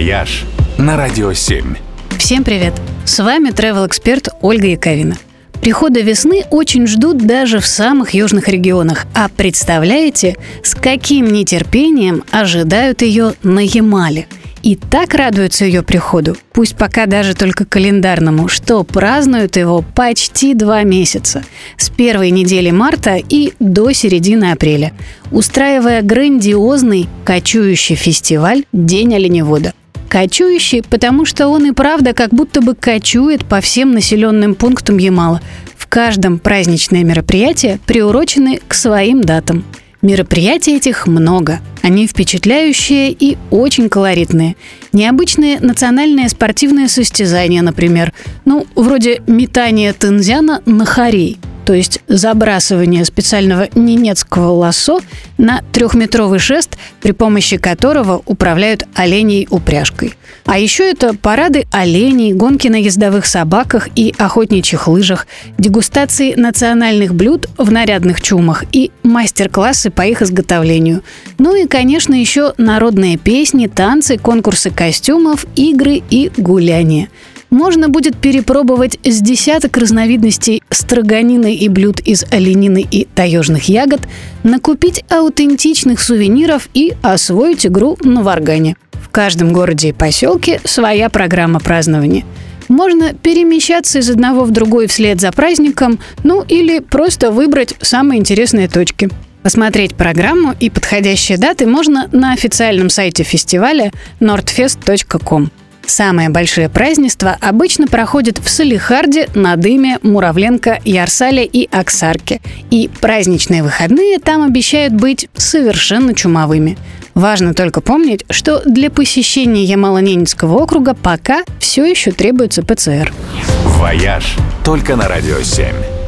«Вояж» на Радио 7. Всем привет! С вами travel эксперт Ольга Яковина. Прихода весны очень ждут даже в самых южных регионах. А представляете, с каким нетерпением ожидают ее на Ямале – и так радуются ее приходу, пусть пока даже только календарному, что празднуют его почти два месяца, с первой недели марта и до середины апреля, устраивая грандиозный кочующий фестиваль «День оленевода». Кочующий, потому что он и правда как будто бы кочует по всем населенным пунктам Ямала. В каждом праздничное мероприятие приурочены к своим датам – Мероприятий этих много. Они впечатляющие и очень колоритные. Необычные национальные спортивные состязания, например. Ну, вроде метания тензяна на хорей – то есть забрасывание специального ненецкого лассо на трехметровый шест, при помощи которого управляют оленей упряжкой. А еще это парады оленей, гонки на ездовых собаках и охотничьих лыжах, дегустации национальных блюд в нарядных чумах и мастер-классы по их изготовлению. Ну и, конечно, еще народные песни, танцы, конкурсы костюмов, игры и гуляния можно будет перепробовать с десяток разновидностей строганины и блюд из оленины и таежных ягод, накупить аутентичных сувениров и освоить игру на варгане. В каждом городе и поселке своя программа празднования. Можно перемещаться из одного в другой вслед за праздником, ну или просто выбрать самые интересные точки. Посмотреть программу и подходящие даты можно на официальном сайте фестиваля nordfest.com. Самые большие празднества обычно проходят в Салихарде, Надыме, Муравленко, Ярсале и Оксарке. И праздничные выходные там обещают быть совершенно чумовыми. Важно только помнить, что для посещения Ямало-Ненецкого округа пока все еще требуется ПЦР. «Вояж» только на «Радио 7».